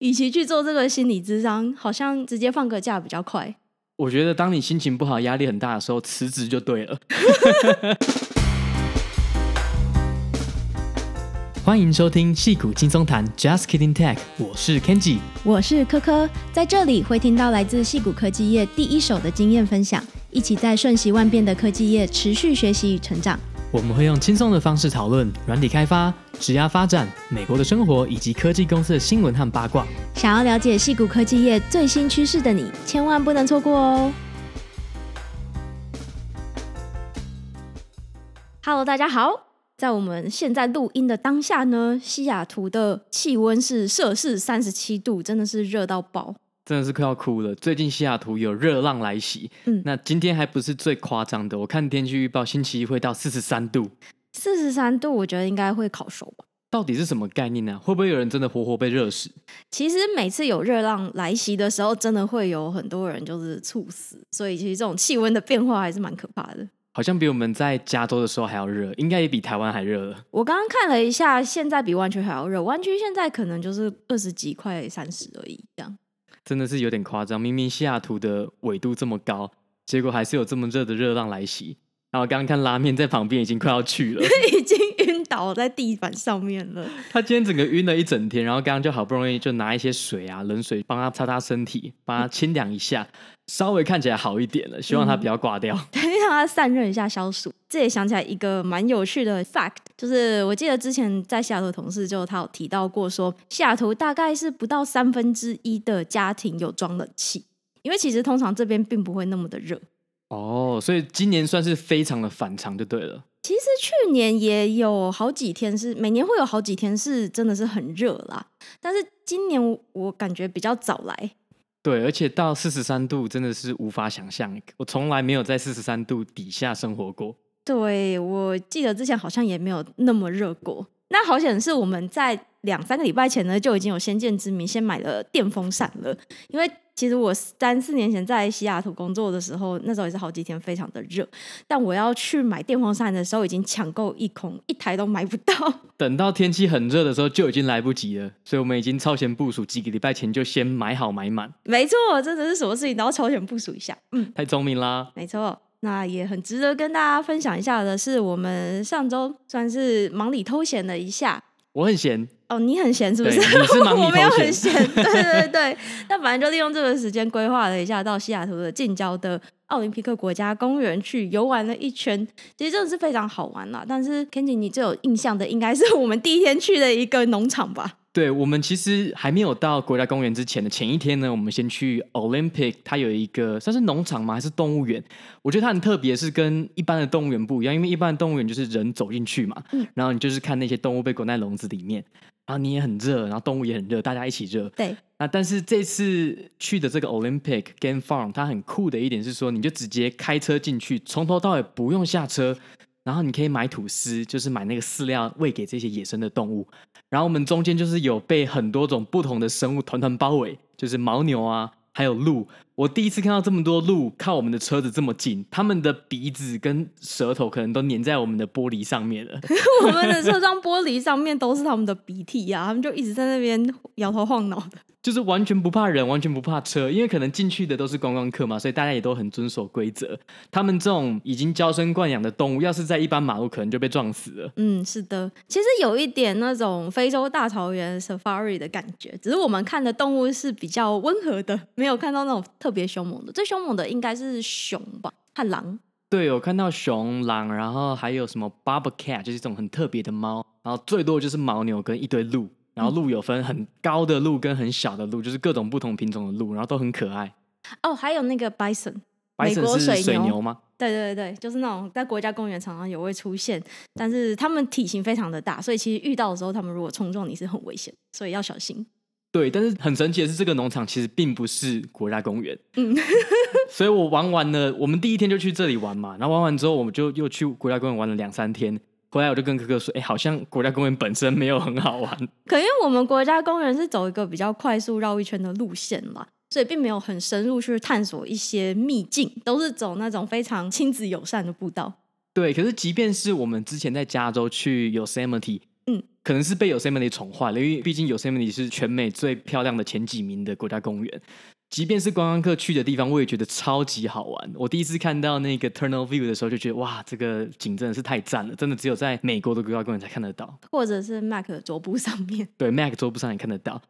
与其去做这个心理咨商，好像直接放个假比较快。我觉得当你心情不好、压力很大的时候，辞职就对了。欢迎收听戏骨轻松谈，Just Kidding Tech，我是 Kenji，我是柯柯，在这里会听到来自戏骨科技业第一手的经验分享，一起在瞬息万变的科技业持续学习与成长。我们会用轻松的方式讨论软体开发、职涯发展、美国的生活以及科技公司的新闻和八卦。想要了解戏谷科技业最新趋势的你，千万不能错过哦！Hello，大家好，在我们现在录音的当下呢，西雅图的气温是摄氏三十七度，真的是热到爆。真的是快要哭了。最近西雅图有热浪来袭，嗯，那今天还不是最夸张的。我看天气预报，星期一会到四十三度。四十三度，我觉得应该会烤熟吧？到底是什么概念呢？会不会有人真的活活被热死？其实每次有热浪来袭的时候，真的会有很多人就是猝死。所以其实这种气温的变化还是蛮可怕的。好像比我们在加州的时候还要热，应该也比台湾还热了。我刚刚看了一下，现在比湾区还要热。湾区现在可能就是二十几、快三十而已，这样。真的是有点夸张，明明西雅图的纬度这么高，结果还是有这么热的热浪来袭。然后刚刚看拉面在旁边已经快要去了，已经晕倒在地板上面了。他今天整个晕了一整天，然后刚刚就好不容易就拿一些水啊，冷水帮他擦擦身体，帮他清凉一下。嗯稍微看起来好一点了，希望它不要挂掉。让它散热一下消暑。这也想起来一个蛮有趣的 fact，就是我记得之前在西雅图的同事就他有提到过说，说西雅图大概是不到三分之一的家庭有装冷气，因为其实通常这边并不会那么的热。哦，所以今年算是非常的反常就对了。其实去年也有好几天是每年会有好几天是真的是很热啦，但是今年我感觉比较早来。对，而且到四十三度真的是无法想象，我从来没有在四十三度底下生活过。对，我记得之前好像也没有那么热过。那好险是我们在两三个礼拜前呢就已经有先见之明，先买了电风扇了，因为。其实我三四年前在西雅图工作的时候，那时候也是好几天非常的热，但我要去买电风扇的时候已经抢购一空，一台都买不到。等到天气很热的时候就已经来不及了，所以我们已经超前部署，几个礼拜前就先买好买满。没错，真的是什么事情都要超前部署一下。嗯，太聪明啦。没错，那也很值得跟大家分享一下的是，我们上周算是忙里偷闲了一下。我很闲。哦，你很闲是不是？我没有很闲，对对对。那反正就利用这个时间规划了一下，到西雅图的近郊的奥林匹克国家公园去游玩了一圈。其实真的是非常好玩啦。但是 Kenji，你最有印象的应该是我们第一天去的一个农场吧？对，我们其实还没有到国家公园之前的前一天呢，我们先去 Olympic，它有一个算是农场吗？还是动物园？我觉得它很特别，是跟一般的动物园不一样，因为一般的动物园就是人走进去嘛，嗯，然后你就是看那些动物被关在笼子里面。然后你也很热，然后动物也很热，大家一起热。对。那但是这次去的这个 Olympic Game Farm，它很酷的一点是说，你就直接开车进去，从头到尾不用下车，然后你可以买吐司，就是买那个饲料喂给这些野生的动物。然后我们中间就是有被很多种不同的生物团团包围，就是牦牛啊。还有鹿，我第一次看到这么多鹿靠我们的车子这么近，他们的鼻子跟舌头可能都粘在我们的玻璃上面了。我们的车窗玻璃上面都是他们的鼻涕呀、啊，他们就一直在那边摇头晃脑的。就是完全不怕人，完全不怕车，因为可能进去的都是观光客嘛，所以大家也都很遵守规则。他们这种已经娇生惯养的动物，要是在一般马路，可能就被撞死了。嗯，是的，其实有一点那种非洲大草原 safari 的感觉，只是我们看的动物是比较温和的，没有看到那种特别凶猛的。最凶猛的应该是熊吧，和狼。对，有看到熊、狼，然后还有什么 bobcat，就是一种很特别的猫，然后最多就是牦牛跟一堆鹿。然后鹿有分很高的鹿跟很小的鹿，就是各种不同品种的鹿，然后都很可爱。哦，还有那个 bison，美国水牛，水牛吗？对对对，就是那种在国家公园常常有会出现，但是他们体型非常的大，所以其实遇到的时候，他们如果冲撞你是很危险，所以要小心。对，但是很神奇的是，这个农场其实并不是国家公园。嗯，所以我玩完了，我们第一天就去这里玩嘛，然后玩完之后，我们就又去国家公园玩了两三天。回来我就跟哥哥说：“哎，好像国家公园本身没有很好玩。可因为我们国家公园是走一个比较快速绕一圈的路线嘛，所以并没有很深入去探索一些秘境，都是走那种非常亲子友善的步道。对，可是即便是我们之前在加州去 Yosemite，嗯，可能是被 Yosemite 宠坏了，因为毕竟 Yosemite 是全美最漂亮的前几名的国家公园。即便是观光客去的地方，我也觉得超级好玩。我第一次看到那个 Tunnel View 的时候，就觉得哇，这个景真的是太赞了，真的只有在美国的国家公园才看得到，或者是 Mac 桌布上面。对，Mac 桌布上也看得到。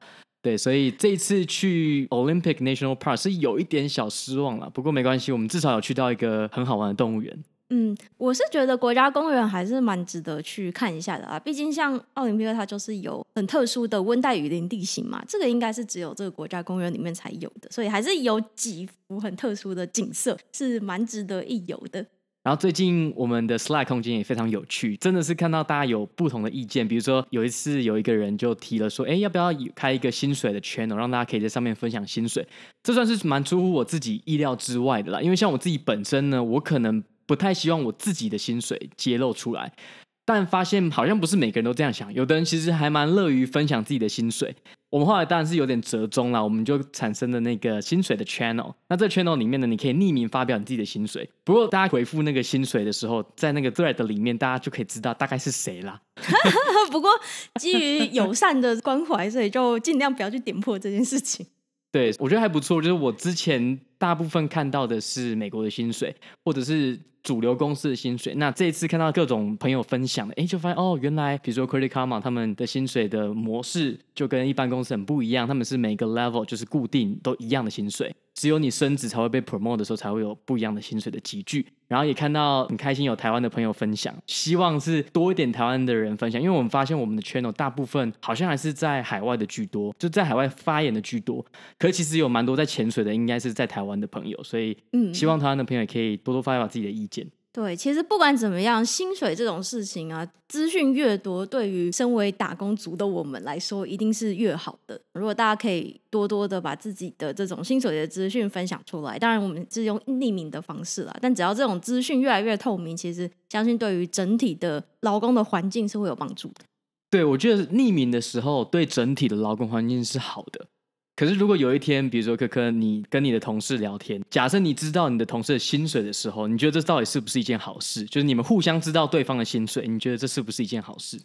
对，所以这一次去 Olympic National Park 是有一点小失望了。不过没关系，我们至少有去到一个很好玩的动物园。嗯，我是觉得国家公园还是蛮值得去看一下的啊。毕竟像奥林匹克，它就是有很特殊的温带雨林地形嘛，这个应该是只有这个国家公园里面才有的，所以还是有几幅很特殊的景色，是蛮值得一游的。然后最近我们的 Slide 空间也非常有趣，真的是看到大家有不同的意见。比如说有一次有一个人就提了说，哎，要不要开一个薪水的 channel，让大家可以在上面分享薪水？这算是蛮出乎我自己意料之外的啦。因为像我自己本身呢，我可能不太希望我自己的薪水揭露出来。但发现好像不是每个人都这样想，有的人其实还蛮乐于分享自己的薪水。我们后来当然是有点折中了，我们就产生了那个薪水的 channel。那这 channel 里面呢，你可以匿名发表你自己的薪水。不过大家回复那个薪水的时候，在那个 thread 里面，大家就可以知道大概是谁啦。不过基于友善的关怀，所以就尽量不要去点破这件事情。对，我觉得还不错。就是我之前大部分看到的是美国的薪水，或者是。主流公司的薪水，那这一次看到各种朋友分享的，哎，就发现哦，原来比如说 Credit Karma 他们的薪水的模式就跟一般公司很不一样，他们是每个 level 就是固定都一样的薪水。只有你升职才会被 promote 的时候，才会有不一样的薪水的集聚。然后也看到很开心，有台湾的朋友分享，希望是多一点台湾的人分享，因为我们发现我们的 channel 大部分好像还是在海外的居多，就在海外发言的居多。可其实有蛮多在潜水的，应该是在台湾的朋友，所以希望台湾的朋友也可以多多发表自己的意见。对，其实不管怎么样，薪水这种事情啊，资讯越多，对于身为打工族的我们来说，一定是越好的。如果大家可以多多的把自己的这种薪水的资讯分享出来，当然我们是用匿名的方式啦，但只要这种资讯越来越透明，其实相信对于整体的劳工的环境是会有帮助的。对，我觉得匿名的时候，对整体的劳工环境是好的。可是，如果有一天，比如说可可，你跟你的同事聊天，假设你知道你的同事的薪水的时候，你觉得这到底是不是一件好事？就是你们互相知道对方的薪水，你觉得这是不是一件好事？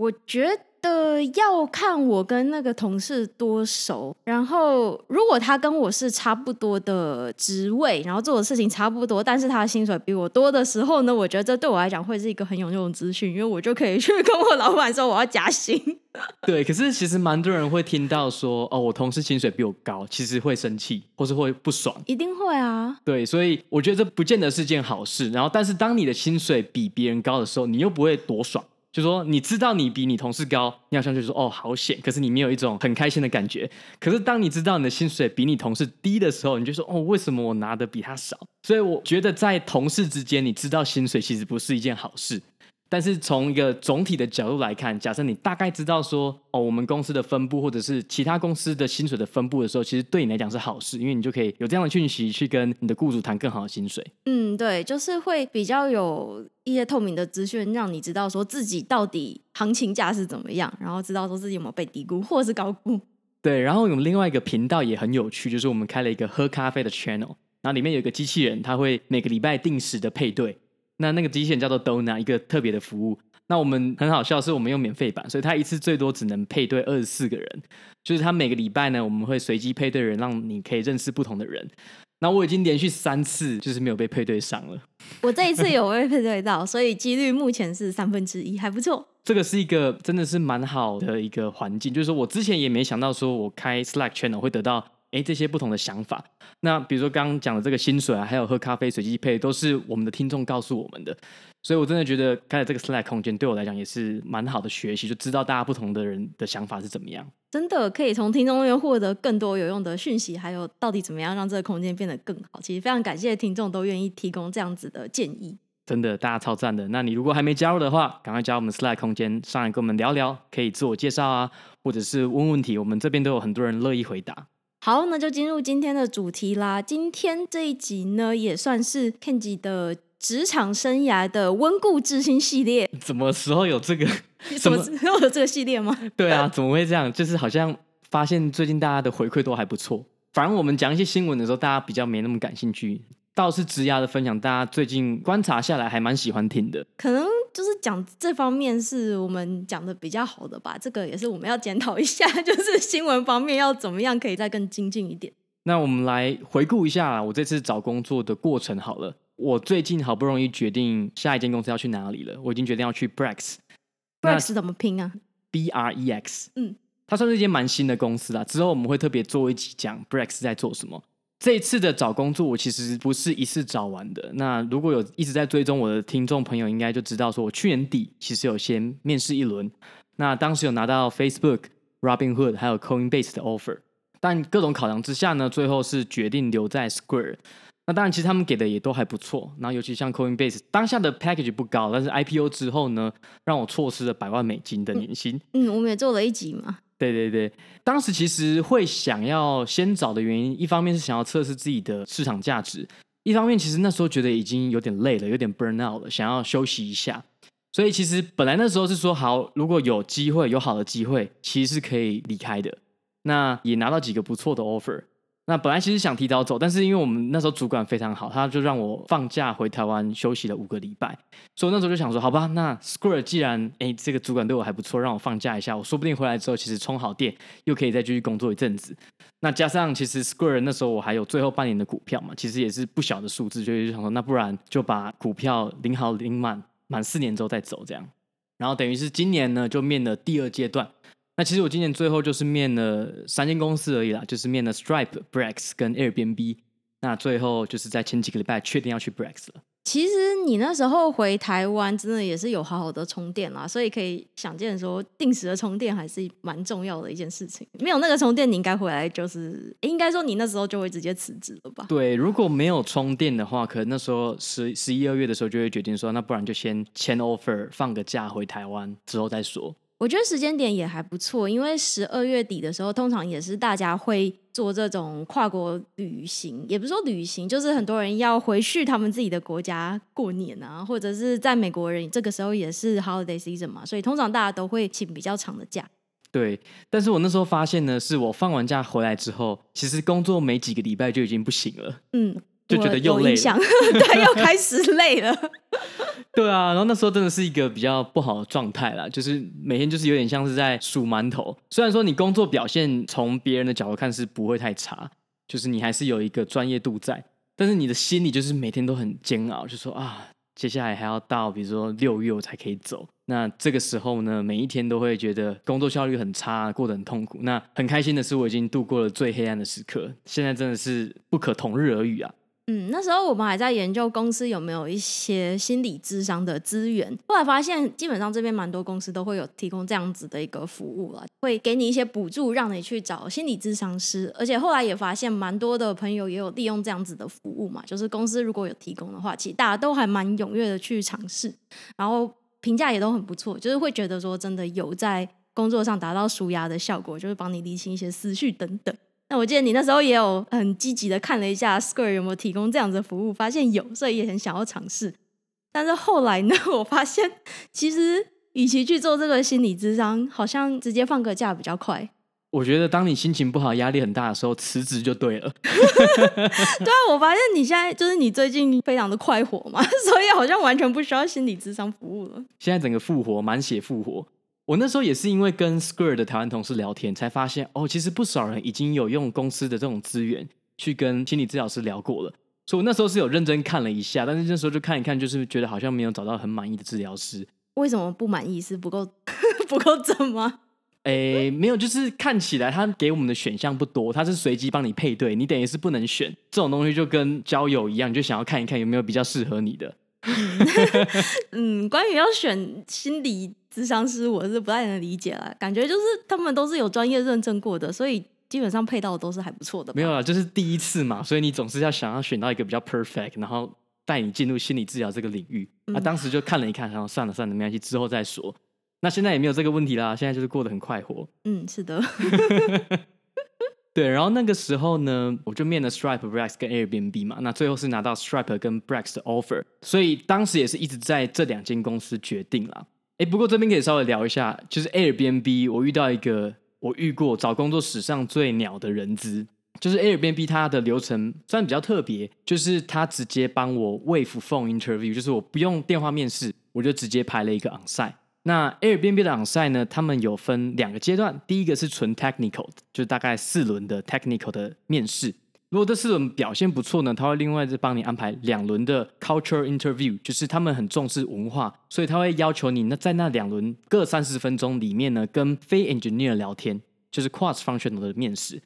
我觉得要看我跟那个同事多熟，然后如果他跟我是差不多的职位，然后做的事情差不多，但是他的薪水比我多的时候呢，我觉得这对我来讲会是一个很有用的资讯，因为我就可以去跟我老板说我要加薪。对，可是其实蛮多人会听到说，哦，我同事薪水比我高，其实会生气或是会不爽，一定会啊。对，所以我觉得这不见得是件好事。然后，但是当你的薪水比别人高的时候，你又不会多爽。就说你知道你比你同事高，你好像就说哦好险，可是你没有一种很开心的感觉。可是当你知道你的薪水比你同事低的时候，你就说哦为什么我拿的比他少？所以我觉得在同事之间，你知道薪水其实不是一件好事。但是从一个总体的角度来看，假设你大概知道说，哦，我们公司的分布或者是其他公司的薪水的分布的时候，其实对你来讲是好事，因为你就可以有这样的讯息去跟你的雇主谈更好的薪水。嗯，对，就是会比较有一些透明的资讯，让你知道说自己到底行情价是怎么样，然后知道说自己有没有被低估或是高估。对，然后我们另外一个频道也很有趣，就是我们开了一个喝咖啡的 channel，然后里面有一个机器人，它会每个礼拜定时的配对。那那个机器人叫做 Dona，一个特别的服务。那我们很好笑，是我们用免费版，所以它一次最多只能配对二十四个人。就是它每个礼拜呢，我们会随机配对人，让你可以认识不同的人。那我已经连续三次就是没有被配对上了。我这一次有被配对到，所以几率目前是三分之一，还不错。这个是一个真的是蛮好的一个环境，就是说我之前也没想到说我开 Slack channel 会得到。哎，这些不同的想法，那比如说刚刚讲的这个薪水啊，还有喝咖啡随机配，都是我们的听众告诉我们的，所以我真的觉得开了这个 Slack 空间对我来讲也是蛮好的学习，就知道大家不同的人的想法是怎么样。真的可以从听众那边获得更多有用的讯息，还有到底怎么样让这个空间变得更好。其实非常感谢听众都愿意提供这样子的建议，真的大家超赞的。那你如果还没加入的话，赶快加入我们 Slack 空间，上来跟我们聊聊，可以自我介绍啊，或者是问问题，我们这边都有很多人乐意回答。好，那就进入今天的主题啦。今天这一集呢，也算是 Kenji 的职场生涯的温故知新系列。什么时候有这个？什么时候有这个系列吗？对啊，怎么会这样？就是好像发现最近大家的回馈都还不错。反正我们讲一些新闻的时候，大家比较没那么感兴趣。倒是职涯的分享，大家最近观察下来还蛮喜欢听的。可能就是讲这方面是我们讲的比较好的吧，这个也是我们要检讨一下，就是新闻方面要怎么样可以再更精进一点。那我们来回顾一下我这次找工作的过程好了。我最近好不容易决定下一间公司要去哪里了，我已经决定要去 Brex。Brex 怎么拼啊？B R E X。嗯，它算是一间蛮新的公司啦。之后我们会特别做一集讲 Brex 在做什么。这一次的找工作，我其实不是一次找完的。那如果有一直在追踪我的听众朋友，应该就知道说我去年底其实有先面试一轮。那当时有拿到 Facebook、Robinhood 还有 Coinbase 的 offer，但各种考量之下呢，最后是决定留在 Square。那当然，其实他们给的也都还不错。然后尤其像 Coinbase 当下的 package 不高，但是 IPO 之后呢，让我错失了百万美金的年薪。嗯，嗯，我们也做了一集嘛。对对对，当时其实会想要先找的原因，一方面是想要测试自己的市场价值，一方面其实那时候觉得已经有点累了，有点 burn out 了，想要休息一下。所以其实本来那时候是说好，如果有机会，有好的机会，其实是可以离开的。那也拿到几个不错的 offer。那本来其实想提早走，但是因为我们那时候主管非常好，他就让我放假回台湾休息了五个礼拜。所以那时候就想说，好吧，那 Square 既然哎这个主管对我还不错，让我放假一下，我说不定回来之后其实充好电，又可以再继续工作一阵子。那加上其实 Square 那时候我还有最后半年的股票嘛，其实也是不小的数字，所以就想说，那不然就把股票领好领满，满四年之后再走这样。然后等于是今年呢就面了第二阶段。那其实我今年最后就是面了三间公司而已啦，就是面了 Stripe、Brex 跟 Airbnb。那最后就是在前几个礼拜确定要去 Brex 了。其实你那时候回台湾真的也是有好好的充电啦，所以可以想见说定时的充电还是蛮重要的一件事情。没有那个充电，你应该回来就是应该说你那时候就会直接辞职了吧？对，如果没有充电的话，可能那时候十十一二月的时候就会决定说，那不然就先签 offer 放个假回台湾之后再说。我觉得时间点也还不错，因为十二月底的时候，通常也是大家会做这种跨国旅行，也不是说旅行，就是很多人要回去他们自己的国家过年啊，或者是在美国人这个时候也是 holiday season 嘛，所以通常大家都会请比较长的假。对，但是我那时候发现呢，是我放完假回来之后，其实工作没几个礼拜就已经不行了。嗯。就觉得又累了，对，又开始累了。对啊，然后那时候真的是一个比较不好的状态啦，就是每天就是有点像是在数馒头。虽然说你工作表现从别人的角度看是不会太差，就是你还是有一个专业度在，但是你的心里就是每天都很煎熬，就说啊，接下来还要到比如说六月我才可以走。那这个时候呢，每一天都会觉得工作效率很差，过得很痛苦。那很开心的是，我已经度过了最黑暗的时刻，现在真的是不可同日而语啊。嗯，那时候我们还在研究公司有没有一些心理咨商的资源，后来发现基本上这边蛮多公司都会有提供这样子的一个服务了，会给你一些补助，让你去找心理咨商师。而且后来也发现蛮多的朋友也有利用这样子的服务嘛，就是公司如果有提供的话，其实大家都还蛮踊跃的去尝试，然后评价也都很不错，就是会觉得说真的有在工作上达到舒压的效果，就是帮你理清一些思绪等等。那我记得你那时候也有很积极的看了一下 Square 有没有提供这样子的服务，发现有，所以也很想要尝试。但是后来呢，我发现其实与其去做这个心理咨商，好像直接放个假比较快。我觉得当你心情不好、压力很大的时候，辞职就对了。对啊，我发现你现在就是你最近非常的快活嘛，所以好像完全不需要心理咨商服务了。现在整个复活，满血复活。我那时候也是因为跟 Square 的台湾同事聊天，才发现哦，其实不少人已经有用公司的这种资源去跟心理治疗师聊过了。所以我那时候是有认真看了一下，但是那时候就看一看，就是觉得好像没有找到很满意的治疗师。为什么不满意？是不够 不够正吗？诶，没有，就是看起来他给我们的选项不多，他是随机帮你配对，你等于是不能选。这种东西就跟交友一样，你就想要看一看有没有比较适合你的。嗯，关于要选心理咨商师，我是不太能理解了。感觉就是他们都是有专业认证过的，所以基本上配到的都是还不错的。没有啊，就是第一次嘛，所以你总是要想要选到一个比较 perfect，然后带你进入心理治疗这个领域。那、嗯啊、当时就看了一看，然后算了算了，没关系，之后再说。那现在也没有这个问题啦，现在就是过得很快活。嗯，是的。对，然后那个时候呢，我就面了 Stripe、Brex 跟 Airbnb 嘛，那最后是拿到 Stripe 跟 Brex 的 offer，所以当时也是一直在这两间公司决定啦。哎，不过这边可以稍微聊一下，就是 Airbnb，我遇到一个我遇过找工作史上最鸟的人资，就是 Airbnb 它的流程虽然比较特别，就是他直接帮我 wave phone interview，就是我不用电话面试，我就直接排了一个 onsite。那 Airbnb 的 onsite 呢，他们有分两个阶段，第一个是纯 technical，就是大概四轮的 technical 的面试。如果这四轮表现不错呢，他会另外再帮你安排两轮的 culture interview，就是他们很重视文化，所以他会要求你那在那两轮各三十分钟里面呢，跟非 engineer 聊天，就是 cross functional 的面试。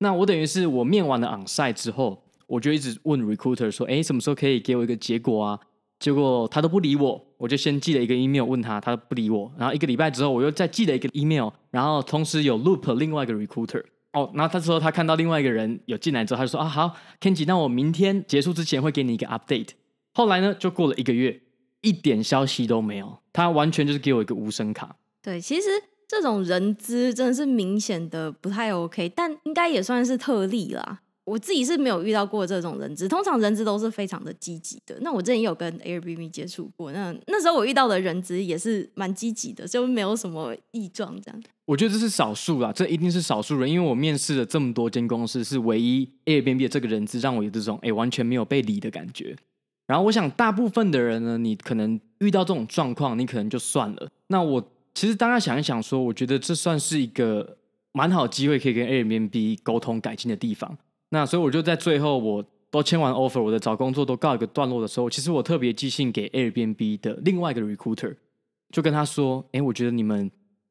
那我等于是我面完了 onsite 之后，我就一直问 recruiter 说，哎，什么时候可以给我一个结果啊？结果他都不理我，我就先寄了一个 email 问他，他都不理我。然后一个礼拜之后，我又再寄了一个 email，然后同时有 loop 另外一个 recruiter。哦，然后他说他看到另外一个人有进来之后，他就说啊好，Kenji，那我明天结束之前会给你一个 update。后来呢，就过了一个月，一点消息都没有，他完全就是给我一个无声卡。对，其实这种人资真的是明显的不太 OK，但应该也算是特例啦。我自己是没有遇到过这种人资，通常人资都是非常的积极的。那我之前也有跟 Airbnb 接触过，那那时候我遇到的人资也是蛮积极的，就没有什么异状这样。我觉得这是少数啦，这一定是少数人，因为我面试了这么多间公司，是唯一 Airbnb 的这个人资让我有这种哎完全没有被理的感觉。然后我想大部分的人呢，你可能遇到这种状况，你可能就算了。那我其实大家想一想说，我觉得这算是一个蛮好机会，可以跟 Airbnb 沟通改进的地方。那所以我就在最后，我都签完 offer，我的找工作都告一个段落的时候，其实我特别寄信给 Airbnb 的另外一个 recruiter，就跟他说：“哎，我觉得你们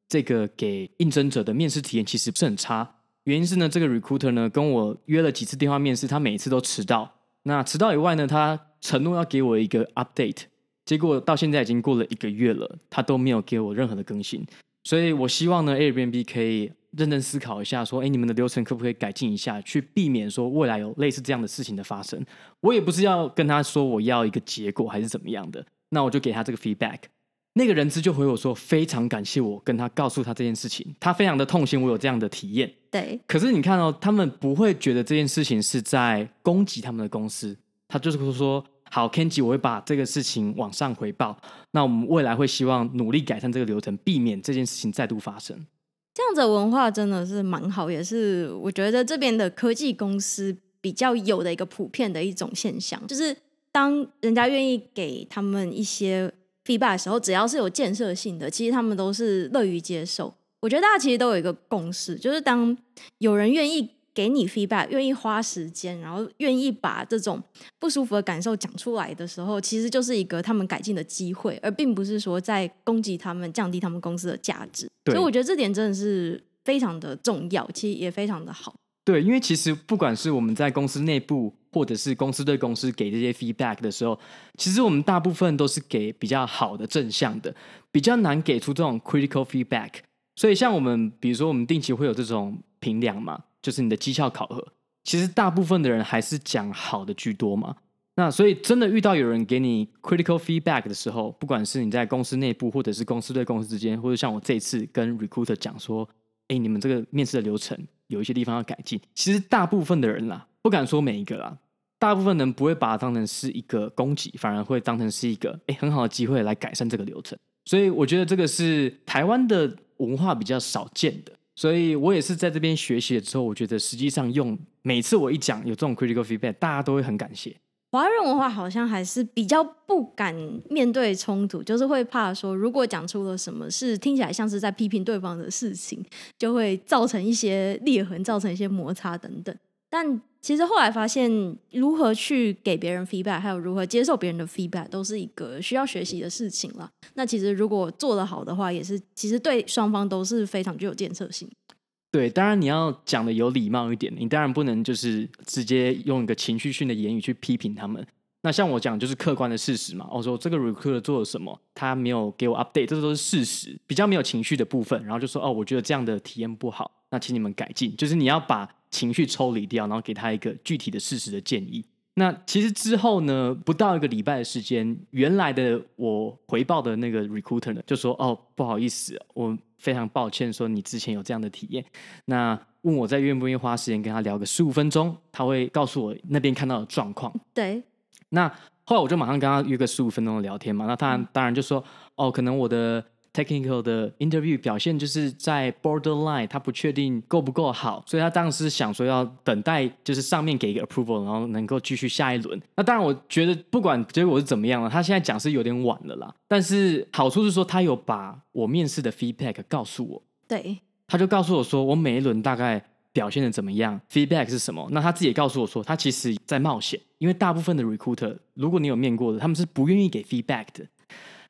这个给应征者的面试体验其实不是很差。原因是呢，这个 recruiter 呢跟我约了几次电话面试，他每一次都迟到。那迟到以外呢，他承诺要给我一个 update，结果到现在已经过了一个月了，他都没有给我任何的更新。所以我希望呢，Airbnb 可以。”认真思考一下，说，哎，你们的流程可不可以改进一下，去避免说未来有类似这样的事情的发生？我也不是要跟他说我要一个结果还是怎么样的，那我就给他这个 feedback。那个人资就回我说，非常感谢我跟他告诉他这件事情，他非常的痛心我有这样的体验。对，可是你看哦，他们不会觉得这件事情是在攻击他们的公司，他就是说，好，Kenji，我会把这个事情往上回报，那我们未来会希望努力改善这个流程，避免这件事情再度发生。这样子的文化真的是蛮好，也是我觉得这边的科技公司比较有的一个普遍的一种现象，就是当人家愿意给他们一些 feedback 的时候，只要是有建设性的，其实他们都是乐于接受。我觉得大家其实都有一个共识，就是当有人愿意。给你 feedback，愿意花时间，然后愿意把这种不舒服的感受讲出来的时候，其实就是一个他们改进的机会，而并不是说在攻击他们、降低他们公司的价值。所以我觉得这点真的是非常的重要，其实也非常的好。对，因为其实不管是我们在公司内部，或者是公司对公司给这些 feedback 的时候，其实我们大部分都是给比较好的正向的，比较难给出这种 critical feedback。所以像我们，比如说我们定期会有这种评量嘛。就是你的绩效考核，其实大部分的人还是讲好的居多嘛。那所以真的遇到有人给你 critical feedback 的时候，不管是你在公司内部，或者是公司对公司之间，或者像我这次跟 recruiter 讲说，哎，你们这个面试的流程有一些地方要改进。其实大部分的人啦，不敢说每一个啦，大部分人不会把它当成是一个攻击，反而会当成是一个哎很好的机会来改善这个流程。所以我觉得这个是台湾的文化比较少见的。所以我也是在这边学习了之后，我觉得实际上用每次我一讲有这种 critical feedback，大家都会很感谢。华人文化好像还是比较不敢面对冲突，就是会怕说，如果讲出了什么是听起来像是在批评对方的事情，就会造成一些裂痕，造成一些摩擦等等。但其实后来发现，如何去给别人 feedback，还有如何接受别人的 feedback，都是一个需要学习的事情了。那其实如果做得好的话，也是其实对双方都是非常具有建设性。对，当然你要讲的有礼貌一点，你当然不能就是直接用一个情绪性的言语去批评他们。那像我讲就是客观的事实嘛，我说这个 recruiter 做了什么，他没有给我 update，这都是事实，比较没有情绪的部分。然后就说哦，我觉得这样的体验不好，那请你们改进。就是你要把。情绪抽离掉，然后给他一个具体的事实的建议。那其实之后呢，不到一个礼拜的时间，原来的我回报的那个 recruiter 呢，就说：“哦，不好意思，我非常抱歉，说你之前有这样的体验。”那问我在愿不愿意花时间跟他聊个十五分钟，他会告诉我那边看到的状况。对。那后来我就马上跟他约个十五分钟的聊天嘛。那他当然就说：“哦，可能我的。” Technical 的 interview 表现就是在 borderline，他不确定够不够好，所以他当时想说要等待，就是上面给一个 approval，然后能够继续下一轮。那当然，我觉得不管结果是怎么样了，他现在讲是有点晚了啦。但是好处是说，他有把我面试的 feedback 告诉我。对，他就告诉我说，我每一轮大概表现的怎么样，feedback 是什么。那他自己也告诉我说，他其实在冒险，因为大部分的 recruiter，如果你有面过的，他们是不愿意给 feedback 的。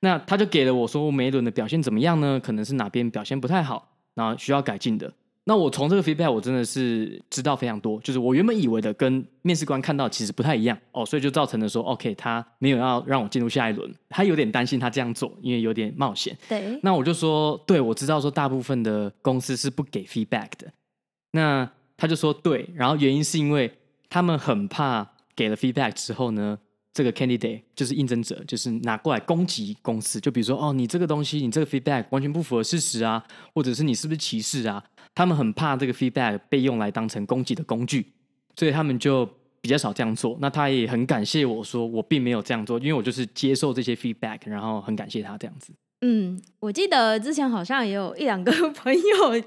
那他就给了我说，我每一轮的表现怎么样呢？可能是哪边表现不太好，然后需要改进的。那我从这个 feedback，我真的是知道非常多。就是我原本以为的跟面试官看到其实不太一样哦，所以就造成了说，OK，他没有要让我进入下一轮，他有点担心他这样做，因为有点冒险。对。那我就说，对，我知道说大部分的公司是不给 feedback 的。那他就说对，然后原因是因为他们很怕给了 feedback 之后呢。这个 candidate 就是应征者，就是拿过来攻击公司。就比如说，哦，你这个东西，你这个 feedback 完全不符合事实啊，或者是你是不是歧视啊？他们很怕这个 feedback 被用来当成攻击的工具，所以他们就比较少这样做。那他也很感谢我说，我并没有这样做，因为我就是接受这些 feedback，然后很感谢他这样子。嗯，我记得之前好像也有一两个 朋友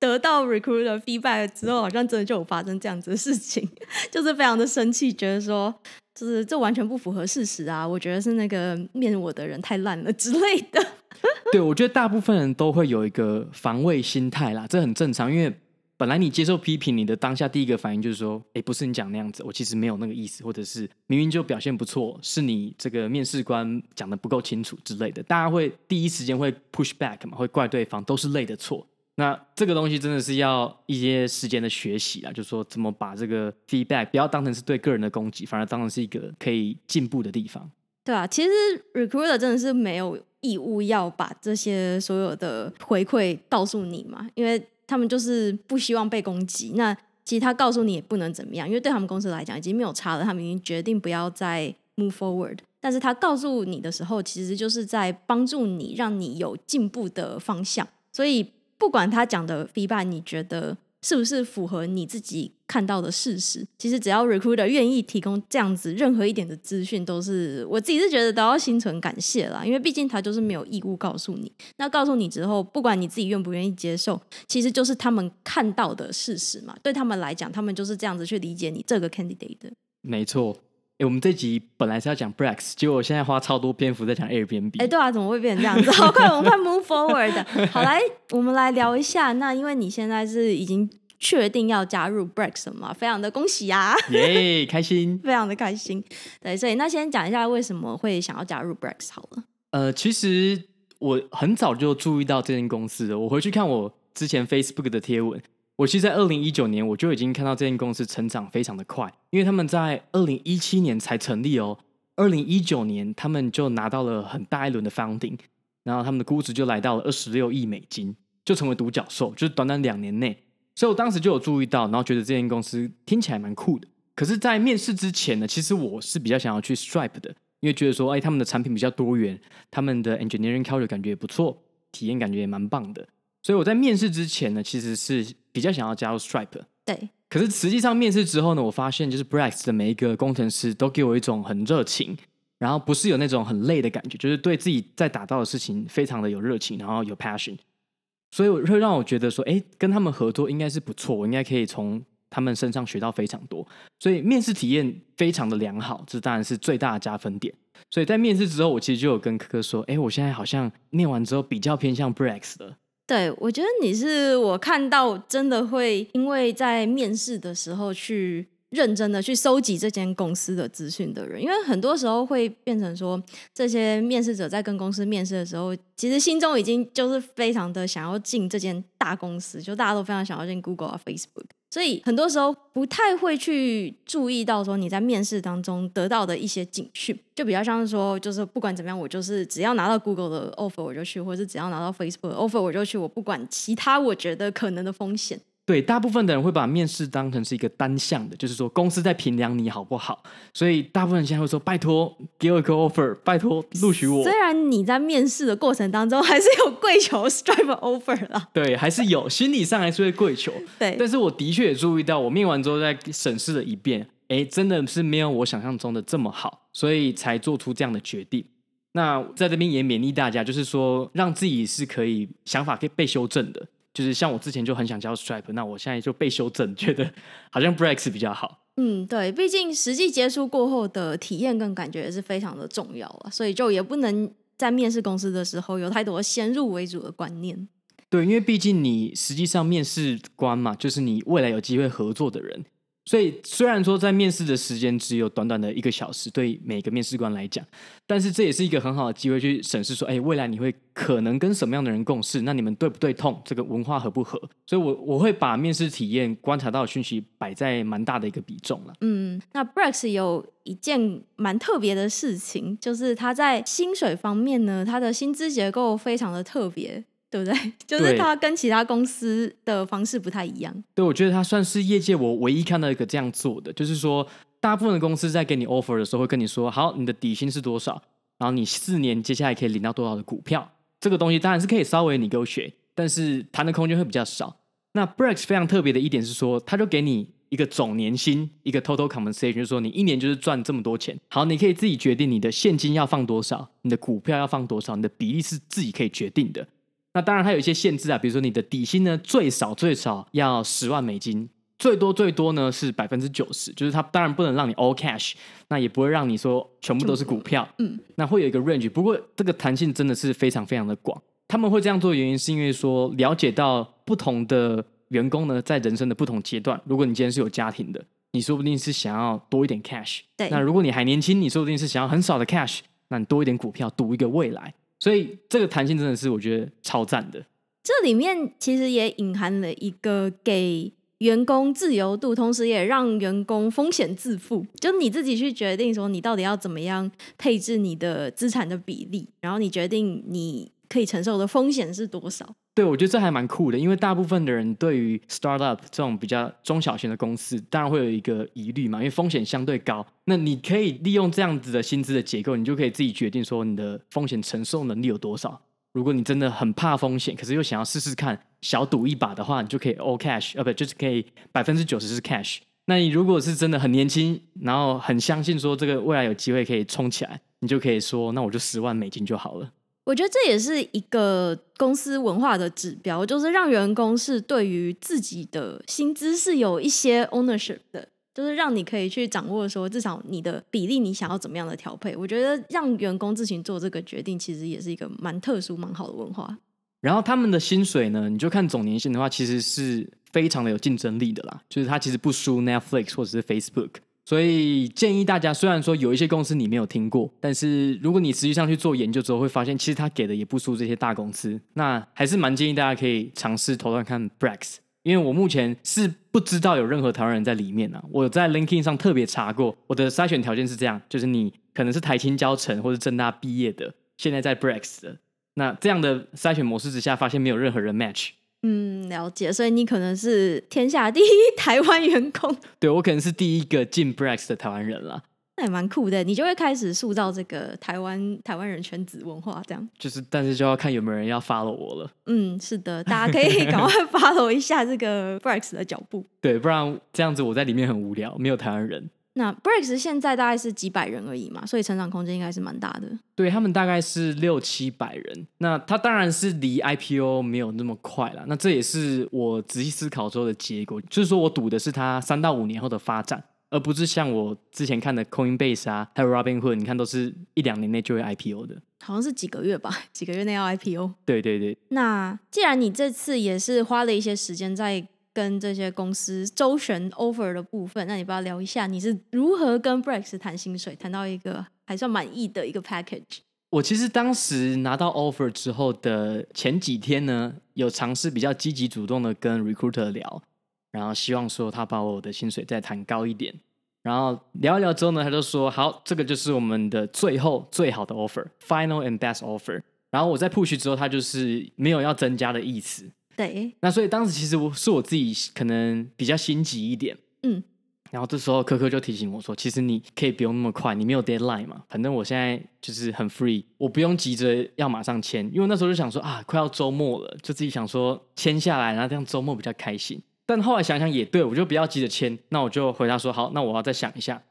得到 recruiter feedback 之后，好像真的就有发生这样子的事情，就是非常的生气，觉得说。就是这完全不符合事实啊！我觉得是那个面我的人太烂了之类的。对，我觉得大部分人都会有一个防卫心态啦，这很正常。因为本来你接受批评，你的当下第一个反应就是说：“哎，不是你讲那样子，我其实没有那个意思。”或者是明明就表现不错，是你这个面试官讲得不够清楚之类的。大家会第一时间会 push back 嘛，会怪对方，都是累的错。那这个东西真的是要一些时间的学习啊，就是说怎么把这个 feedback 不要当成是对个人的攻击，反而当成是一个可以进步的地方。对啊，其实 recruiter 真的是没有义务要把这些所有的回馈告诉你嘛，因为他们就是不希望被攻击。那其实他告诉你也不能怎么样，因为对他们公司来讲已经没有差了，他们已经决定不要再 move forward。但是他告诉你的时候，其实就是在帮助你，让你有进步的方向，所以。不管他讲的 feedback，你觉得是不是符合你自己看到的事实？其实只要 recruiter 愿意提供这样子任何一点的资讯，都是我自己是觉得都要心存感谢啦。因为毕竟他就是没有义务告诉你，那告诉你之后，不管你自己愿不愿意接受，其实就是他们看到的事实嘛。对他们来讲，他们就是这样子去理解你这个 candidate 的。没错。我们这集本来是要讲 Brex，结果我现在花超多篇幅在讲 Airbnb。哎，对啊，怎么会变成这样子？好快，我们快 move forward。好，来，我们来聊一下。那因为你现在是已经确定要加入 Brex 了嘛？非常的恭喜呀！耶，开心，非常的开心。对，所以那先讲一下为什么会想要加入 Brex 好了。呃，其实我很早就注意到这间公司的，我回去看我之前 Facebook 的贴文。我其实，在二零一九年我就已经看到这间公司成长非常的快，因为他们在二零一七年才成立哦，二零一九年他们就拿到了很大一轮的 funding，然后他们的估值就来到了二十六亿美金，就成为独角兽，就是短短两年内，所以我当时就有注意到，然后觉得这间公司听起来蛮酷的。可是，在面试之前呢，其实我是比较想要去 Stripe 的，因为觉得说，哎，他们的产品比较多元，他们的 engineering culture 感觉也不错，体验感觉也蛮棒的。所以我在面试之前呢，其实是比较想要加入 Stripe。对。可是实际上面试之后呢，我发现就是 Brex 的每一个工程师都给我一种很热情，然后不是有那种很累的感觉，就是对自己在打造的事情非常的有热情，然后有 passion。所以会让我觉得说，哎，跟他们合作应该是不错，我应该可以从他们身上学到非常多。所以面试体验非常的良好，这当然是最大的加分点。所以在面试之后，我其实就有跟科科说，哎，我现在好像念完之后比较偏向 Brex 的。对，我觉得你是我看到真的会因为在面试的时候去认真的去收集这间公司的资讯的人，因为很多时候会变成说，这些面试者在跟公司面试的时候，其实心中已经就是非常的想要进这间大公司，就大家都非常想要进 Google 啊、Facebook。所以很多时候不太会去注意到说你在面试当中得到的一些警讯，就比较像是说，就是不管怎么样，我就是只要拿到 Google 的 offer 我就去，或者是只要拿到 Facebook 的 offer 我就去，我不管其他我觉得可能的风险。对，大部分的人会把面试当成是一个单向的，就是说公司在评量你好不好，所以大部分人现在会说拜托给我一个 offer，拜托录取我。虽然你在面试的过程当中还是有跪求 Stripe offer 啦，对，还是有，心理上还是会跪求。对，但是我的确也注意到，我面完之后再审视了一遍，哎，真的是没有我想象中的这么好，所以才做出这样的决定。那在这边也勉励大家，就是说让自己是可以想法可以被修正的。就是像我之前就很想教 Stripe，那我现在就被修正，觉得好像 Brex 比较好。嗯，对，毕竟实际接触过后的体验跟感觉也是非常的重要啊，所以就也不能在面试公司的时候有太多先入为主的观念。对，因为毕竟你实际上面试官嘛，就是你未来有机会合作的人。所以，虽然说在面试的时间只有短短的一个小时，对每个面试官来讲，但是这也是一个很好的机会去审视说，哎，未来你会可能跟什么样的人共事？那你们对不对痛？这个文化合不合？所以我我会把面试体验观察到的讯息摆在蛮大的一个比重了。嗯，那 Brex 有一件蛮特别的事情，就是他在薪水方面呢，他的薪资结构非常的特别。对不对？就是他跟其他公司的方式不太一样。对，我觉得他算是业界我唯一看到一个这样做的，就是说，大部分的公司在给你 offer 的时候会跟你说，好，你的底薪是多少，然后你四年接下来可以领到多少的股票。这个东西当然是可以稍微 negotiate，但是谈的空间会比较少。那 Brex 非常特别的一点是说，他就给你一个总年薪，一个 total compensation，就是说你一年就是赚这么多钱。好，你可以自己决定你的现金要放多少，你的股票要放多少，你的比例是自己可以决定的。那当然，它有一些限制啊，比如说你的底薪呢，最少最少要十万美金，最多最多呢是百分之九十，就是它当然不能让你 all cash，那也不会让你说全部都是股票，嗯，那会有一个 range，不过这个弹性真的是非常非常的广。他们会这样做的原因是因为说了解到不同的员工呢，在人生的不同阶段，如果你今天是有家庭的，你说不定是想要多一点 cash，对，那如果你还年轻，你说不定是想要很少的 cash，那你多一点股票赌一个未来。所以这个弹性真的是我觉得超赞的。这里面其实也隐含了一个给员工自由度，同时也让员工风险自负，就你自己去决定说你到底要怎么样配置你的资产的比例，然后你决定你可以承受的风险是多少。对，我觉得这还蛮酷的，因为大部分的人对于 startup 这种比较中小型的公司，当然会有一个疑虑嘛，因为风险相对高。那你可以利用这样子的薪资的结构，你就可以自己决定说你的风险承受能力有多少。如果你真的很怕风险，可是又想要试试看小赌一把的话，你就可以 all cash，呃，不，就是可以百分之九十是 cash。那你如果是真的很年轻，然后很相信说这个未来有机会可以冲起来，你就可以说，那我就十万美金就好了。我觉得这也是一个公司文化的指标，就是让员工是对于自己的薪资是有一些 ownership 的，就是让你可以去掌握说，至少你的比例你想要怎么样的调配。我觉得让员工自行做这个决定，其实也是一个蛮特殊、蛮好的文化。然后他们的薪水呢，你就看总年薪的话，其实是非常的有竞争力的啦，就是它其实不输 Netflix 或者是 Facebook。所以建议大家，虽然说有一些公司你没有听过，但是如果你实际上去做研究之后，会发现其实他给的也不输这些大公司。那还是蛮建议大家可以尝试投投看 Brex，因为我目前是不知道有任何台湾人在里面啊。我在 LinkedIn 上特别查过，我的筛选条件是这样，就是你可能是台清交成或者政大毕业的，现在在 Brex 的。那这样的筛选模式之下，发现没有任何人 match。嗯，了解。所以你可能是天下第一 台湾员工。对，我可能是第一个进 Brex 的台湾人了。那也蛮酷的，你就会开始塑造这个台湾台湾人圈子文化，这样。就是，但是就要看有没有人要 follow 我了。嗯，是的，大家可以 赶快 follow 一下这个 Brex 的脚步。对，不然这样子我在里面很无聊，没有台湾人。那 Breaks 现在大概是几百人而已嘛，所以成长空间应该是蛮大的。对，他们大概是六七百人，那他当然是离 IPO 没有那么快了。那这也是我仔细思考之后的结果，就是说我赌的是他三到五年后的发展，而不是像我之前看的 Coinbase 啊，还有 Robinhood，你看都是一两年内就会 IPO 的，好像是几个月吧，几个月内要 IPO。对对对。那既然你这次也是花了一些时间在。跟这些公司周旋 offer 的部分，那你不要聊一下，你是如何跟 Brex 谈薪水，谈到一个还算满意的一个 package？我其实当时拿到 offer 之后的前几天呢，有尝试比较积极主动的跟 recruiter 聊，然后希望说他把我的薪水再谈高一点。然后聊一聊之后呢，他就说好，这个就是我们的最后最好的 offer，final and best offer。然后我在 push 之后，他就是没有要增加的意思。对，那所以当时其实我是我自己可能比较心急一点，嗯，然后这时候科科就提醒我说，其实你可以不用那么快，你没有 deadline 嘛，反正我现在就是很 free，我不用急着要马上签，因为那时候就想说啊，快要周末了，就自己想说签下来，然后这样周末比较开心。但后来想想也对，我就不要急着签，那我就回他说好，那我要再想一下，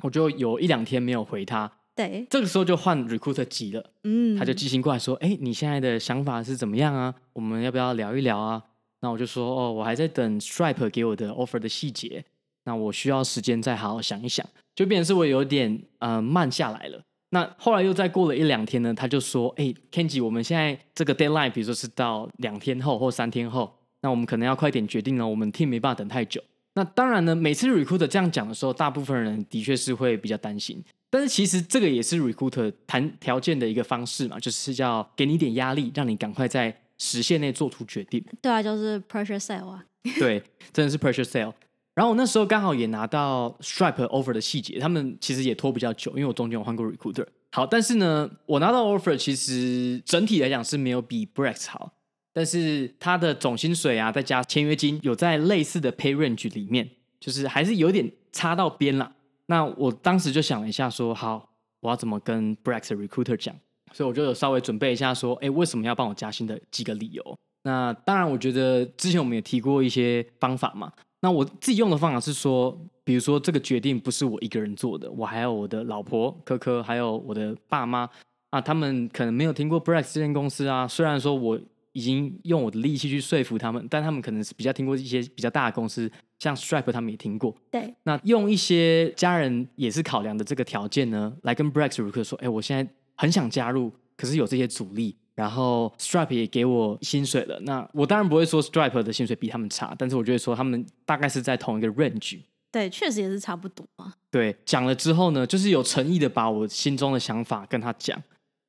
我就有一两天没有回他，对，这个时候就换 recruiter 急了，嗯，他就寄信过来说：“哎，你现在的想法是怎么样啊？我们要不要聊一聊啊？”那我就说：“哦，我还在等 Stripe 给我的 offer 的细节，那我需要时间再好好想一想。”就变成是我有点呃慢下来了。那后来又再过了一两天呢，他就说：“哎，Kenji，我们现在这个 deadline，比如说是到两天后或三天后，那我们可能要快点决定了，我们 team 没办法等太久。”那当然呢，每次 recruiter 这样讲的时候，大部分人的确是会比较担心。但是其实这个也是 recruiter 谈条件的一个方式嘛，就是叫给你一点压力，让你赶快在时限内做出决定。对啊，就是 pressure sale 啊。对，真的是 pressure sale。然后我那时候刚好也拿到 Stripe offer 的细节，他们其实也拖比较久，因为我中间有换过 recruiter。好，但是呢，我拿到 offer 其实整体来讲是没有比 Brex 好。但是它的总薪水啊，再加签约金，有在类似的 pay range 里面，就是还是有点差到边了。那我当时就想了一下说，好，我要怎么跟 Brex 的 recruiter 讲？所以我就有稍微准备一下，说，哎，为什么要帮我加薪的几个理由。那当然，我觉得之前我们也提过一些方法嘛。那我自己用的方法是说，比如说这个决定不是我一个人做的，我还有我的老婆科科，还有我的爸妈啊，他们可能没有听过 Brex 这间公司啊。虽然说我。已经用我的力气去说服他们，但他们可能是比较听过一些比较大的公司，像 Stripe 他们也听过。对，那用一些家人也是考量的这个条件呢，来跟 Brex Recruiter 说，哎，我现在很想加入，可是有这些阻力，然后 Stripe 也给我薪水了。那我当然不会说 Stripe 的薪水比他们差，但是我就会说他们大概是在同一个 range。对，确实也是差不多啊。对，讲了之后呢，就是有诚意的把我心中的想法跟他讲。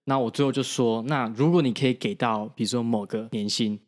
那我最后就说，那如果你可以给到，比如说某个年薪，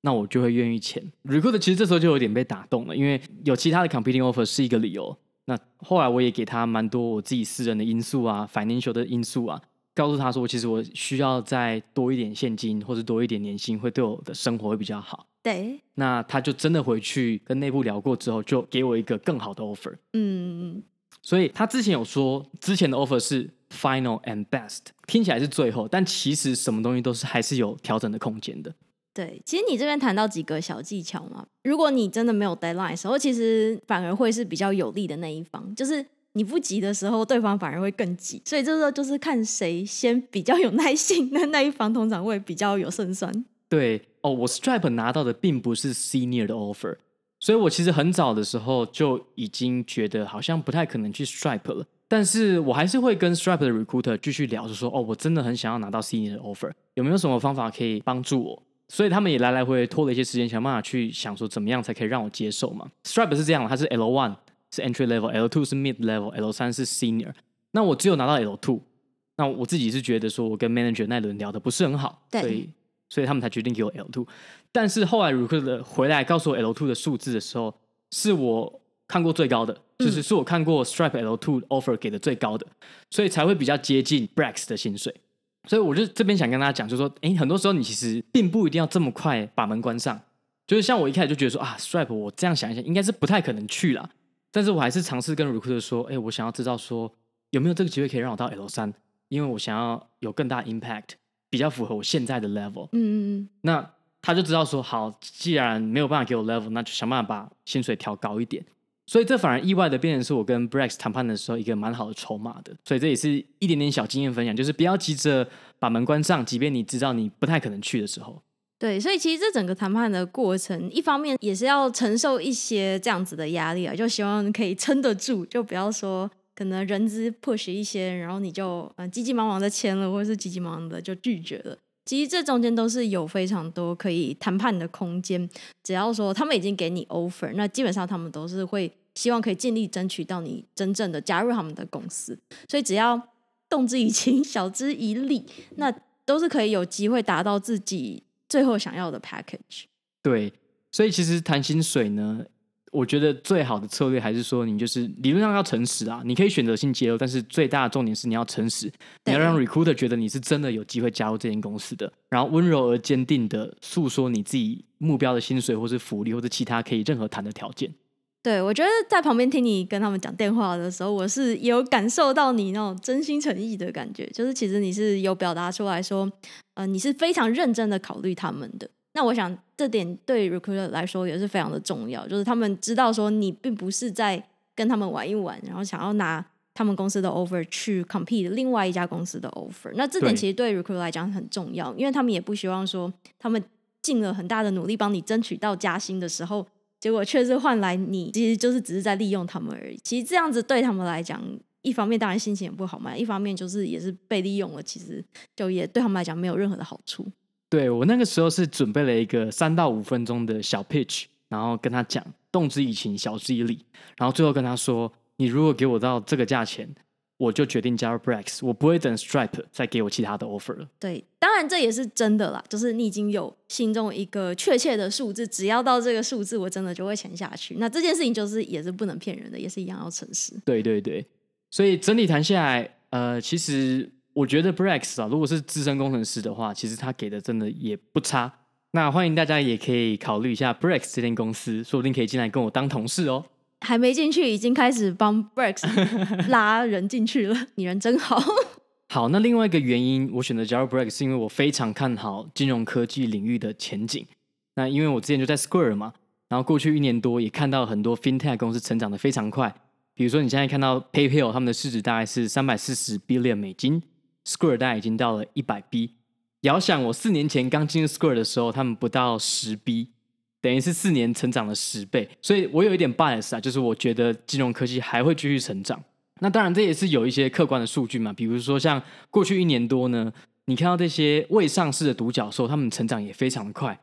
那我就会愿意签。Recruiter 其实这时候就有点被打动了，因为有其他的 competing offer 是一个理由。那后来我也给他蛮多我自己私人的因素啊，financial 的因素啊，告诉他说，其实我需要再多一点现金或者多一点年薪，会对我的生活会比较好。对。那他就真的回去跟内部聊过之后，就给我一个更好的 offer。嗯。所以他之前有说，之前的 offer 是。Final and best 听起来是最后，但其实什么东西都是还是有调整的空间的。对，其实你这边谈到几个小技巧嘛，如果你真的没有 deadline 的时候，其实反而会是比较有利的那一方。就是你不急的时候，对方反而会更急。所以这时候就是看谁先比较有耐心，那那一方通常会比较有胜算。对哦，我 Stripe 拿到的并不是 senior 的 offer，所以我其实很早的时候就已经觉得好像不太可能去 Stripe 了。但是我还是会跟 Stripe 的 recruiter 继续聊，就说哦，我真的很想要拿到 senior 的 offer，有没有什么方法可以帮助我？所以他们也来来回回拖了一些时间，想办法去想说怎么样才可以让我接受嘛。Stripe 是这样，它是 L one 是 entry level，L two 是 mid level，L 三是 senior。那我只有拿到 L two，那我自己是觉得说我跟 manager 那轮聊的不是很好，对，所以所以他们才决定给我 L two。但是后来 recruiter 回来告诉我 L two 的数字的时候，是我看过最高的。就是是我看过 Stripe L Two offer 给的最高的，所以才会比较接近 Brex 的薪水。所以我就这边想跟大家讲，就是说，哎，很多时候你其实并不一定要这么快把门关上。就是像我一开始就觉得说啊，Stripe 我这样想一想，应该是不太可能去啦。但是我还是尝试跟 Recruiter 说，哎，我想要知道说有没有这个机会可以让我到 L 三因为我想要有更大 impact，比较符合我现在的 level。嗯嗯嗯。那他就知道说，好，既然没有办法给我 level，那就想办法把薪水调高一点。所以这反而意外的变成是我跟 Brex 谈判的时候一个蛮好的筹码的，所以这也是一点点小经验分享，就是不要急着把门关上，即便你知道你不太可能去的时候。对，所以其实这整个谈判的过程，一方面也是要承受一些这样子的压力啊，就希望可以撑得住，就不要说可能人资 push 一些，然后你就嗯急急忙忙的签了，或者是急急忙忙的就拒绝了。其实这中间都是有非常多可以谈判的空间，只要说他们已经给你 offer，那基本上他们都是会希望可以尽力争取到你真正的加入他们的公司，所以只要动之以情，晓之以理，那都是可以有机会达到自己最后想要的 package。对，所以其实谈薪水呢。我觉得最好的策略还是说，你就是理论上要诚实啊。你可以选择性揭露，但是最大的重点是你要诚实，你要让 recruiter 觉得你是真的有机会加入这间公司的，然后温柔而坚定的诉说你自己目标的薪水，或是福利，或者其他可以任何谈的条件。对，我觉得在旁边听你跟他们讲电话的时候，我是有感受到你那种真心诚意的感觉，就是其实你是有表达出来说，呃，你是非常认真的考虑他们的。那我想这点对 recruiter 来说也是非常的重要，就是他们知道说你并不是在跟他们玩一玩，然后想要拿他们公司的 offer 去 compete 另外一家公司的 offer。那这点其实对 recruiter 来讲很重要，因为他们也不希望说他们尽了很大的努力帮你争取到加薪的时候，结果却是换来你其实就是只是在利用他们而已。其实这样子对他们来讲，一方面当然心情也不好嘛，一方面就是也是被利用了，其实就也对他们来讲没有任何的好处。对，我那个时候是准备了一个三到五分钟的小 pitch，然后跟他讲动之以情，晓之以理，然后最后跟他说，你如果给我到这个价钱，我就决定加入 Brex，我不会等 Stripe 再给我其他的 offer 了。对，当然这也是真的啦，就是你已经有心中一个确切的数字，只要到这个数字，我真的就会签下去。那这件事情就是也是不能骗人的，也是一样要诚实。对对对，所以整体谈下来，呃，其实。我觉得 Brex 啊，如果是资深工程师的话，其实他给的真的也不差。那欢迎大家也可以考虑一下 Brex 这间公司，说不定可以进来跟我当同事哦。还没进去，已经开始帮 Brex 拉人进去了，你人真好。好，那另外一个原因，我选择加入 Brex 是因为我非常看好金融科技领域的前景。那因为我之前就在 Square 嘛，然后过去一年多也看到很多 FinTech 公司成长的非常快。比如说你现在看到 PayPal 他们的市值大概是三百四十 billion 美金。Square 大概已经到了一百 B，遥想我四年前刚进入 Square 的时候，他们不到十 B，等于是四年成长了十倍，所以我有一点 bias 啊，就是我觉得金融科技还会继续成长。那当然这也是有一些客观的数据嘛，比如说像过去一年多呢，你看到这些未上市的独角兽，他们成长也非常的快。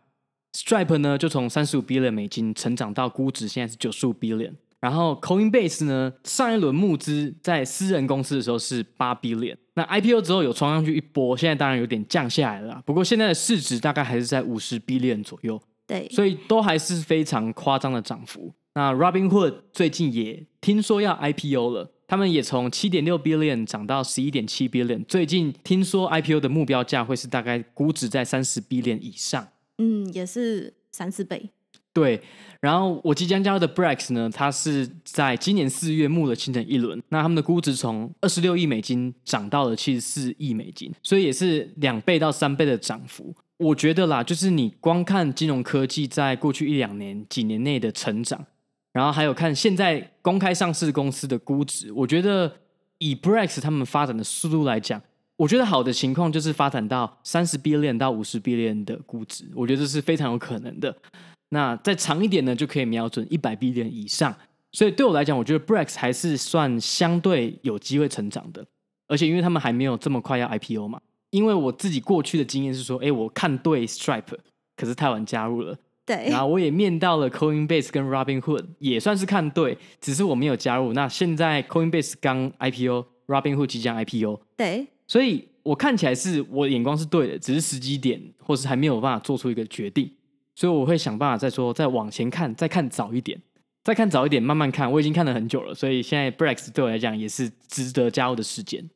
Stripe 呢就从三十五 billion 美金成长到估值现在是九十五 billion。然后 Coinbase 呢，上一轮募资在私人公司的时候是八 billion，那 IPO 之后有冲上去一波，现在当然有点降下来了。不过现在的市值大概还是在五十 billion 左右，对，所以都还是非常夸张的涨幅。那 Robinhood 最近也听说要 IPO 了，他们也从七点六 billion 涨到十一点七 billion，最近听说 IPO 的目标价会是大概估值在三十 billion 以上，嗯，也是三四倍。对，然后我即将加入的 Brex 呢，它是在今年四月募了清成一轮，那他们的估值从二十六亿美金涨到了七十四亿美金，所以也是两倍到三倍的涨幅。我觉得啦，就是你光看金融科技在过去一两年、几年内的成长，然后还有看现在公开上市公司的估值，我觉得以 Brex 他们发展的速度来讲，我觉得好的情况就是发展到三十 billion 到五十 billion 的估值，我觉得这是非常有可能的。那再长一点呢，就可以瞄准一百 billion 以上。所以对我来讲，我觉得 Brex 还是算相对有机会成长的。而且因为他们还没有这么快要 IPO 嘛，因为我自己过去的经验是说，哎，我看对 Stripe，可是太晚加入了。对。然后我也面到了 Coinbase 跟 Robinhood，也算是看对，只是我没有加入。那现在 Coinbase 刚 IPO，Robinhood 即将 IPO。对。所以我看起来是我眼光是对的，只是时机点或是还没有办法做出一个决定。所以我会想办法再说，再往前看，再看早一点，再看早一点，慢慢看。我已经看了很久了，所以现在 Brex 对我来讲也是值得加入的时间。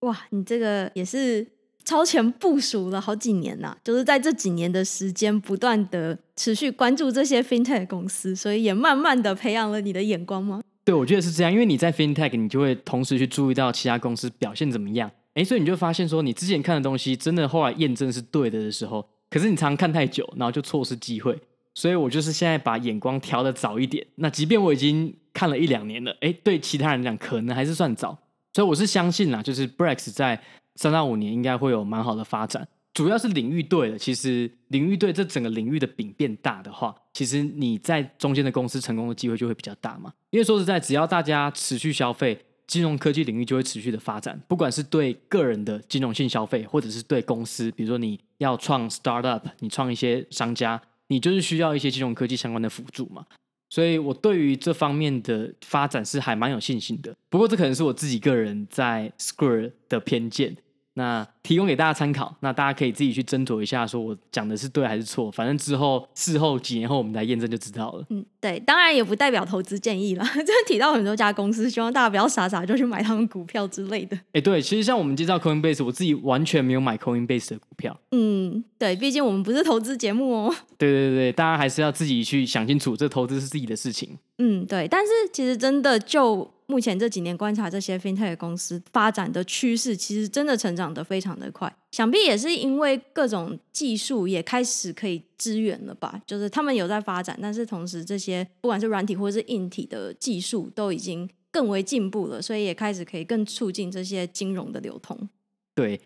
哇，你这个也是超前部署了好几年呐、就是在这几年的时间，不断的持续关注这些 FinTech 公司，所以也慢慢的培养了你的眼光吗？对，我觉得是这样，因为你在 FinTech，你就会同时去注意到其他公司表现怎么样。哎，所以你就发现说，你之前看的东西，真的后来验证是对的的时候。可是你常常看太久，然后就错失机会，所以我就是现在把眼光调得早一点。那即便我已经看了一两年了，哎，对其他人讲可能还是算早，所以我是相信啦，就是 Brex 在三到五年应该会有蛮好的发展。主要是领域对了，其实领域对，这整个领域的饼变大的话，其实你在中间的公司成功的机会就会比较大嘛。因为说实在，只要大家持续消费。金融科技领域就会持续的发展，不管是对个人的金融性消费，或者是对公司，比如说你要创 startup，你创一些商家，你就是需要一些金融科技相关的辅助嘛。所以我对于这方面的发展是还蛮有信心的。不过这可能是我自己个人在 Square 的偏见。那提供给大家参考，那大家可以自己去斟酌一下，说我讲的是对还是错。反正之后事后几年后我们来验证就知道了。嗯，对，当然也不代表投资建议啦。这 提到很多家公司，希望大家不要傻傻就去买他们股票之类的。哎，对，其实像我们介绍 Coinbase，我自己完全没有买 Coinbase 的股票。嗯，对，毕竟我们不是投资节目哦。对对对，大家还是要自己去想清楚，这投资是自己的事情。嗯，对，但是其实真的就。目前这几年观察这些 FinTech 公司发展的趋势，其实真的成长的非常的快。想必也是因为各种技术也开始可以支援了吧？就是他们有在发展，但是同时这些不管是软体或是硬体的技术都已经更为进步了，所以也开始可以更促进这些金融的流通。对。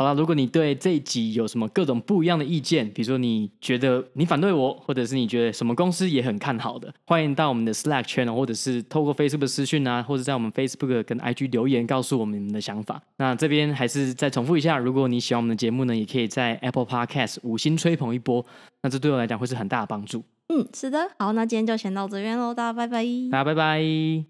好了，如果你对这一集有什么各种不一样的意见，比如说你觉得你反对我，或者是你觉得什么公司也很看好的，欢迎到我们的 Slack channel，或者是透过 Facebook 的私讯啊，或者在我们 Facebook 跟 IG 留言告诉我们你们的想法。那这边还是再重复一下，如果你喜欢我们的节目呢，也可以在 Apple Podcast 五星吹捧一波，那这对我来讲会是很大的帮助。嗯，是的。好，那今天就先到这边喽，大家拜拜。大家拜拜。